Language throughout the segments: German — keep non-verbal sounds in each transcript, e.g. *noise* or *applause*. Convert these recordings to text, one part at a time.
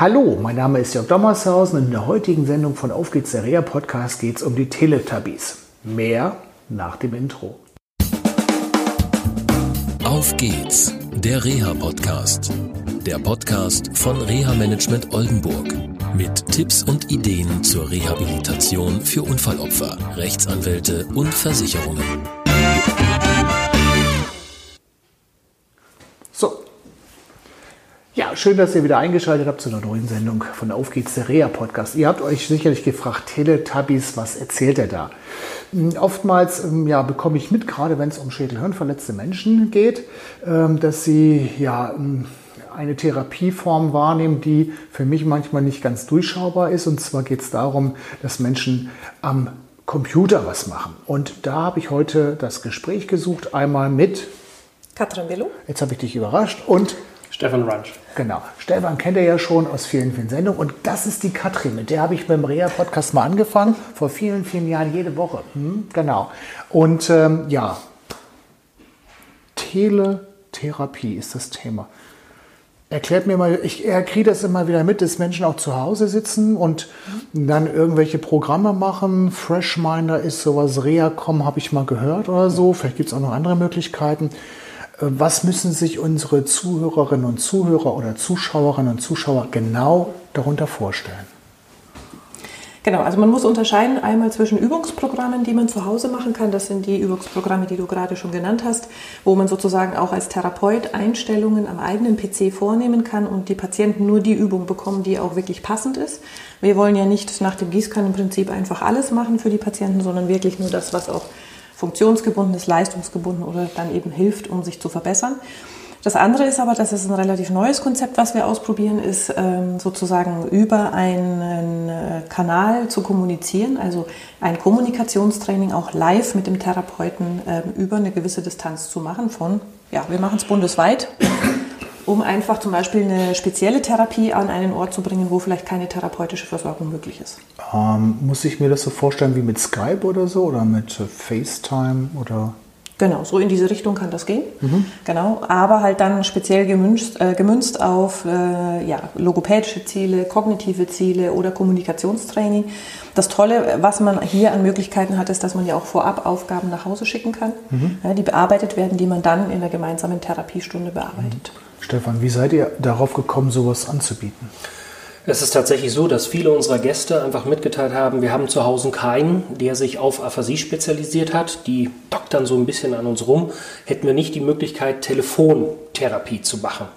Hallo, mein Name ist Jörg Dommershausen und in der heutigen Sendung von Auf geht's der Reha Podcast geht es um die Teletubbies. Mehr nach dem Intro. Auf geht's, der Reha Podcast. Der Podcast von Reha Management Oldenburg. Mit Tipps und Ideen zur Rehabilitation für Unfallopfer, Rechtsanwälte und Versicherungen. Ja, schön, dass ihr wieder eingeschaltet habt zu einer neuen Sendung von Auf geht's der Reha Podcast. Ihr habt euch sicherlich gefragt, Teletubbies, was erzählt er da? Hm, oftmals ähm, ja, bekomme ich mit, gerade wenn es um schädelhirnverletzte Menschen geht, ähm, dass sie ja hm, eine Therapieform wahrnehmen, die für mich manchmal nicht ganz durchschaubar ist. Und zwar geht es darum, dass Menschen am Computer was machen. Und da habe ich heute das Gespräch gesucht, einmal mit Katrin Bello. Jetzt habe ich dich überrascht und Stefan Runch. Genau. Stefan kennt ihr ja schon aus vielen, vielen Sendungen. Und das ist die Katrin. Mit der habe ich beim Rea-Podcast mal angefangen. Vor vielen, vielen Jahren, jede Woche. Hm, genau. Und ähm, ja, Teletherapie ist das Thema. Erklärt mir mal, ich kriege das immer wieder mit, dass Menschen auch zu Hause sitzen und dann irgendwelche Programme machen. Freshminder ist sowas, Reacom habe ich mal gehört oder so. Vielleicht gibt es auch noch andere Möglichkeiten. Was müssen sich unsere Zuhörerinnen und Zuhörer oder Zuschauerinnen und Zuschauer genau darunter vorstellen? Genau, also man muss unterscheiden einmal zwischen Übungsprogrammen, die man zu Hause machen kann. Das sind die Übungsprogramme, die du gerade schon genannt hast, wo man sozusagen auch als Therapeut Einstellungen am eigenen PC vornehmen kann und die Patienten nur die Übung bekommen, die auch wirklich passend ist. Wir wollen ja nicht nach dem Gießkannenprinzip einfach alles machen für die Patienten, sondern wirklich nur das, was auch funktionsgebunden ist, leistungsgebunden oder dann eben hilft, um sich zu verbessern. Das andere ist aber, das ist ein relativ neues Konzept, was wir ausprobieren, ist ähm, sozusagen über einen äh, Kanal zu kommunizieren, also ein Kommunikationstraining auch live mit dem Therapeuten ähm, über eine gewisse Distanz zu machen von, ja, wir machen es bundesweit um einfach zum Beispiel eine spezielle Therapie an einen Ort zu bringen, wo vielleicht keine therapeutische Versorgung möglich ist. Ähm, muss ich mir das so vorstellen wie mit Skype oder so oder mit äh, FaceTime oder? Genau, so in diese Richtung kann das gehen. Mhm. Genau, aber halt dann speziell gemünzt, äh, gemünzt auf äh, ja, logopädische Ziele, kognitive Ziele oder Kommunikationstraining. Das Tolle, was man hier an Möglichkeiten hat, ist, dass man ja auch vorab Aufgaben nach Hause schicken kann, mhm. ja, die bearbeitet werden, die man dann in der gemeinsamen Therapiestunde bearbeitet. Mhm. Stefan, wie seid ihr darauf gekommen, sowas anzubieten? Es ist tatsächlich so, dass viele unserer Gäste einfach mitgeteilt haben, wir haben zu Hause keinen, der sich auf Aphasie spezialisiert hat. Die doktern so ein bisschen an uns rum. Hätten wir nicht die Möglichkeit, Telefontherapie zu machen.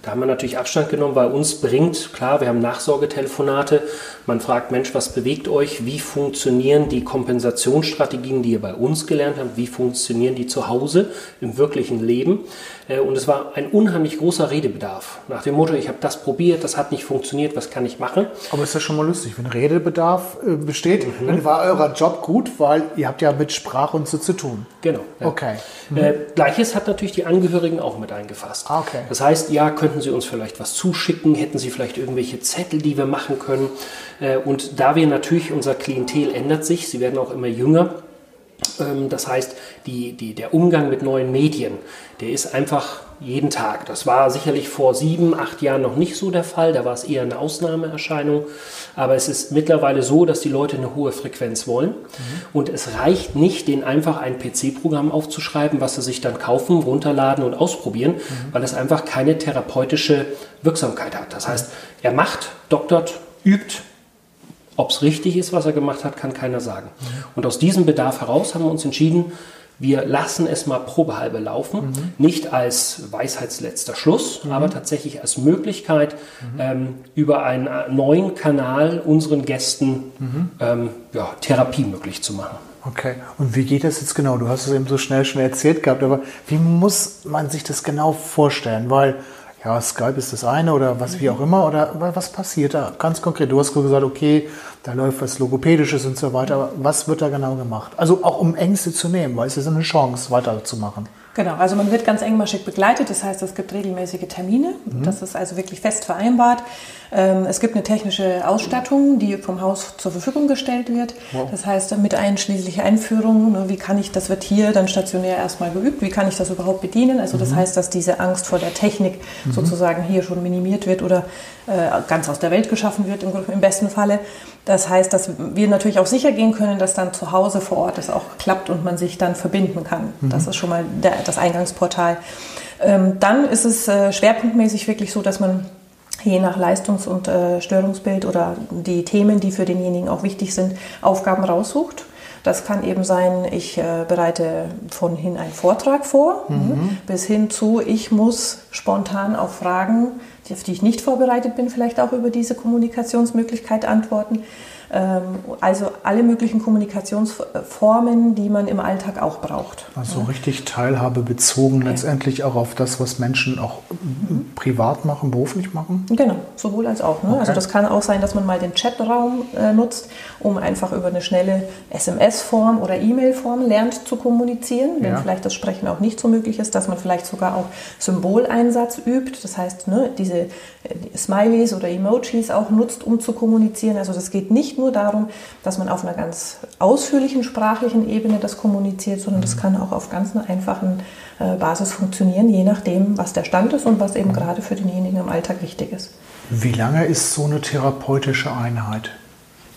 Da haben wir natürlich Abstand genommen, weil uns bringt, klar, wir haben Nachsorgetelefonate, man fragt, Mensch, was bewegt euch? Wie funktionieren die Kompensationsstrategien, die ihr bei uns gelernt habt? Wie funktionieren die zu Hause im wirklichen Leben? Äh, und es war ein unheimlich großer Redebedarf. Nach dem Motto, ich habe das probiert, das hat nicht funktioniert, was kann ich machen? Aber ist ja schon mal lustig, wenn Redebedarf äh, besteht, mhm. dann war euer Job gut, weil ihr habt ja mit Sprache und so zu tun. Genau. Ja. Okay. Mhm. Äh, Gleiches hat natürlich die Angehörigen auch mit eingefasst. Ah, okay. Das heißt, ja, könnten Sie uns vielleicht was zuschicken? Hätten Sie vielleicht irgendwelche Zettel, die wir machen können? Äh, und da wir natürlich, unser Klientel ändert sich, sie werden auch immer jünger. Ähm, das heißt, die, die, der Umgang mit neuen Medien, der ist einfach jeden Tag. Das war sicherlich vor sieben, acht Jahren noch nicht so der Fall. Da war es eher eine Ausnahmeerscheinung. Aber es ist mittlerweile so, dass die Leute eine hohe Frequenz wollen. Mhm. Und es reicht nicht, den einfach ein PC-Programm aufzuschreiben, was sie sich dann kaufen, runterladen und ausprobieren, mhm. weil es einfach keine therapeutische Wirksamkeit hat. Das heißt, er macht, doktert, übt, ob es richtig ist, was er gemacht hat, kann keiner sagen. Und aus diesem Bedarf heraus haben wir uns entschieden, wir lassen es mal probehalbe laufen, mhm. nicht als Weisheitsletzter Schluss, mhm. aber tatsächlich als Möglichkeit, mhm. ähm, über einen neuen Kanal unseren Gästen mhm. ähm, ja, Therapie möglich zu machen. Okay, und wie geht das jetzt genau? Du hast es eben so schnell schon erzählt gehabt, aber wie muss man sich das genau vorstellen? Weil ja, Skype ist das eine oder was wie auch immer oder was passiert da ganz konkret? Du hast gesagt, okay, da läuft was Logopädisches und so weiter, aber was wird da genau gemacht? Also auch um Ängste zu nehmen, weil es ist eine Chance, weiterzumachen. Genau, also man wird ganz engmaschig begleitet, das heißt, es gibt regelmäßige Termine, mhm. das ist also wirklich fest vereinbart. Ähm, es gibt eine technische Ausstattung, die vom Haus zur Verfügung gestellt wird. Wow. Das heißt, mit einschließlicher Einführung, ne, wie kann ich, das wird hier dann stationär erstmal geübt, wie kann ich das überhaupt bedienen? Also das mhm. heißt, dass diese Angst vor der Technik mhm. sozusagen hier schon minimiert wird oder äh, ganz aus der Welt geschaffen wird im, besten Falle. Das heißt, dass wir natürlich auch sicher gehen können, dass dann zu Hause vor Ort es auch klappt und man sich dann verbinden kann. Mhm. Das ist schon mal der, das Eingangsportal. Ähm, dann ist es äh, schwerpunktmäßig wirklich so, dass man je nach Leistungs- und äh, Störungsbild oder die Themen, die für denjenigen auch wichtig sind, Aufgaben raussucht. Das kann eben sein, ich äh, bereite von hin einen Vortrag vor, mhm. bis hin zu, ich muss spontan auf Fragen, auf die ich nicht vorbereitet bin, vielleicht auch über diese Kommunikationsmöglichkeit antworten. Ähm, also alle möglichen Kommunikationsformen, die man im Alltag auch braucht. Also richtig teilhabebezogen okay. letztendlich auch auf das, was Menschen auch mhm. privat machen, beruflich machen? Genau, sowohl als auch. Ne? Okay. Also das kann auch sein, dass man mal den Chatraum äh, nutzt, um einfach über eine schnelle SMS-Form oder E-Mail-Form lernt zu kommunizieren, wenn ja. vielleicht das Sprechen auch nicht so möglich ist, dass man vielleicht sogar auch Symboleinsatz übt. Das heißt, ne, diese äh, Smileys oder Emojis auch nutzt, um zu kommunizieren. Also das geht nicht nur darum, dass man auf einer ganz ausführlichen sprachlichen Ebene das kommuniziert, sondern das kann auch auf ganz einer einfachen äh, Basis funktionieren, je nachdem, was der Stand ist und was eben gerade für denjenigen im Alltag wichtig ist. Wie lange ist so eine therapeutische Einheit?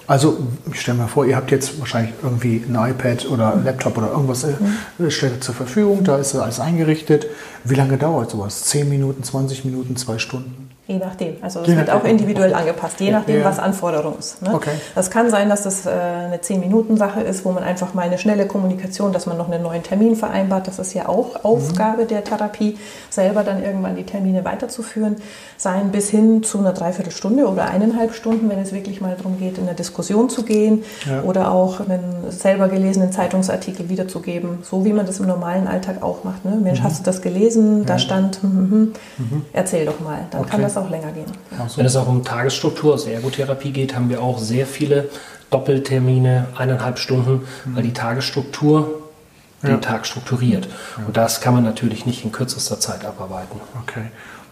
Also ich stelle mir vor, ihr habt jetzt wahrscheinlich irgendwie ein iPad oder ein Laptop oder irgendwas äh, mhm. stellt zur Verfügung, da ist alles eingerichtet. Wie lange dauert sowas? 10 Minuten, 20 Minuten, zwei Stunden? Je nachdem. Also es wird auch individuell angepasst, je nachdem, ja. was Anforderung ist. Ne? Okay. Das kann sein, dass das äh, eine 10-Minuten-Sache ist, wo man einfach mal eine schnelle Kommunikation, dass man noch einen neuen Termin vereinbart. Das ist ja auch Aufgabe mhm. der Therapie, selber dann irgendwann die Termine weiterzuführen. Sein bis hin zu einer Dreiviertelstunde oder eineinhalb Stunden, wenn es wirklich mal darum geht, in eine Diskussion zu gehen ja. oder auch einen selber gelesenen Zeitungsartikel wiederzugeben, so wie man das im normalen Alltag auch macht. Ne? Mensch, mhm. hast du das gelesen? Da stand, hm, hm, hm. Mhm. erzähl doch mal. Dann okay. kann das auch länger gehen. Ja. Wenn es auch um Tagesstruktur, also Ergotherapie geht, haben wir auch sehr viele Doppeltermine, eineinhalb Stunden, mhm. weil die Tagesstruktur den ja. Tag strukturiert. Ja. Und das kann man natürlich nicht in kürzester Zeit abarbeiten. Okay.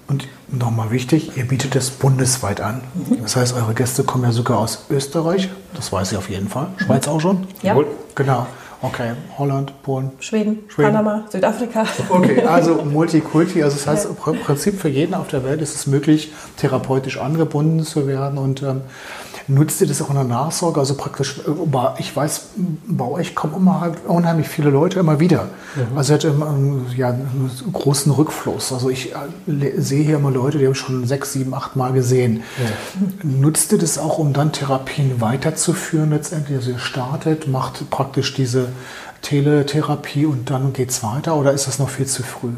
Und nochmal wichtig, ihr bietet es bundesweit an. Mhm. Das heißt, eure Gäste kommen ja sogar aus Österreich, das weiß ich auf jeden Fall. Schweiz auch schon? Ja. Genau. Okay, Holland, Polen. Schweden, Schweden, Panama, Südafrika. Okay, *laughs* also Multikulti, also das heißt im Prinzip für jeden auf der Welt ist es möglich, therapeutisch angebunden zu werden und ähm, Nutzt ihr das auch in der Nachsorge? Also praktisch, ich weiß, bei euch kommen immer unheimlich viele Leute immer wieder. Mhm. Also ihr habt immer ja, einen großen Rückfluss. Also ich äh, sehe hier immer Leute, die haben schon sechs, sieben, acht Mal gesehen. Mhm. Nutzt ihr das auch, um dann Therapien weiterzuführen letztendlich? Also ihr startet, macht praktisch diese Teletherapie und dann geht es weiter oder ist das noch viel zu früh?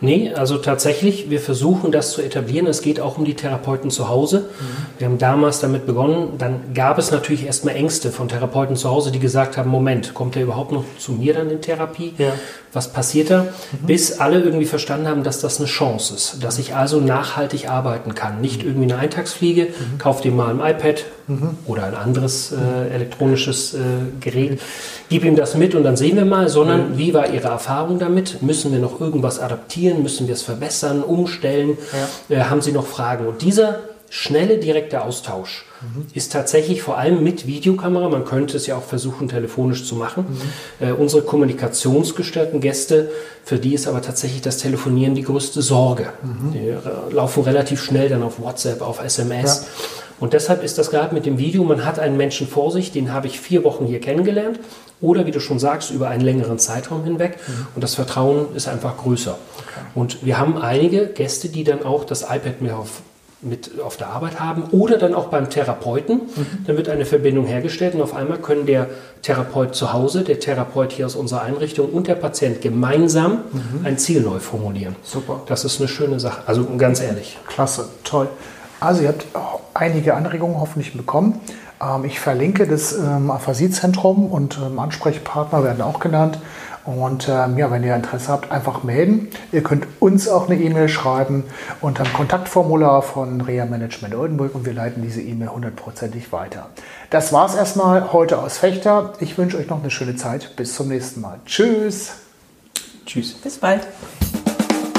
Nee, also tatsächlich, wir versuchen das zu etablieren. Es geht auch um die Therapeuten zu Hause. Mhm. Wir haben damals damit begonnen. Dann gab es natürlich erstmal Ängste von Therapeuten zu Hause, die gesagt haben, Moment, kommt er überhaupt noch zu mir dann in Therapie? Ja. Was passiert da? Mhm. Bis alle irgendwie verstanden haben, dass das eine Chance ist, dass ich also nachhaltig arbeiten kann. Nicht mhm. irgendwie eine Eintagsfliege, mhm. kauf dir mal ein iPad mhm. oder ein anderes äh, elektronisches äh, Gerät, gib ihm das mit und dann sehen wir mal, sondern mhm. wie war Ihre Erfahrung damit? Müssen wir noch irgendwas adaptieren? Müssen wir es verbessern, umstellen? Ja. Äh, haben Sie noch Fragen? Und dieser schnelle, direkte Austausch mhm. ist tatsächlich vor allem mit Videokamera, man könnte es ja auch versuchen, telefonisch zu machen. Mhm. Äh, unsere kommunikationsgestörten Gäste, für die ist aber tatsächlich das Telefonieren die größte Sorge. Mhm. Die äh, laufen relativ schnell dann auf WhatsApp, auf SMS. Ja. Und deshalb ist das gerade mit dem Video, man hat einen Menschen vor sich, den habe ich vier Wochen hier kennengelernt oder wie du schon sagst, über einen längeren Zeitraum hinweg. Mhm. Und das Vertrauen ist einfach größer. Okay. Und wir haben einige Gäste, die dann auch das iPad mehr auf mit auf der Arbeit haben oder dann auch beim Therapeuten. Mhm. Dann wird eine Verbindung hergestellt und auf einmal können der Therapeut zu Hause, der Therapeut hier aus unserer Einrichtung und der Patient gemeinsam mhm. ein Ziel neu formulieren. Super. Das ist eine schöne Sache. Also ganz ehrlich. Klasse, toll. Also ihr habt einige Anregungen hoffentlich bekommen. Ähm, ich verlinke das ähm, Aphasiezentrum und ähm, Ansprechpartner werden auch genannt. Und ähm, ja, wenn ihr Interesse habt, einfach melden. Ihr könnt uns auch eine E-Mail schreiben unter dem Kontaktformular von Rea Management Oldenburg und wir leiten diese E-Mail hundertprozentig weiter. Das war es erstmal heute aus Fechter. Ich wünsche euch noch eine schöne Zeit. Bis zum nächsten Mal. Tschüss. Tschüss. Bis bald.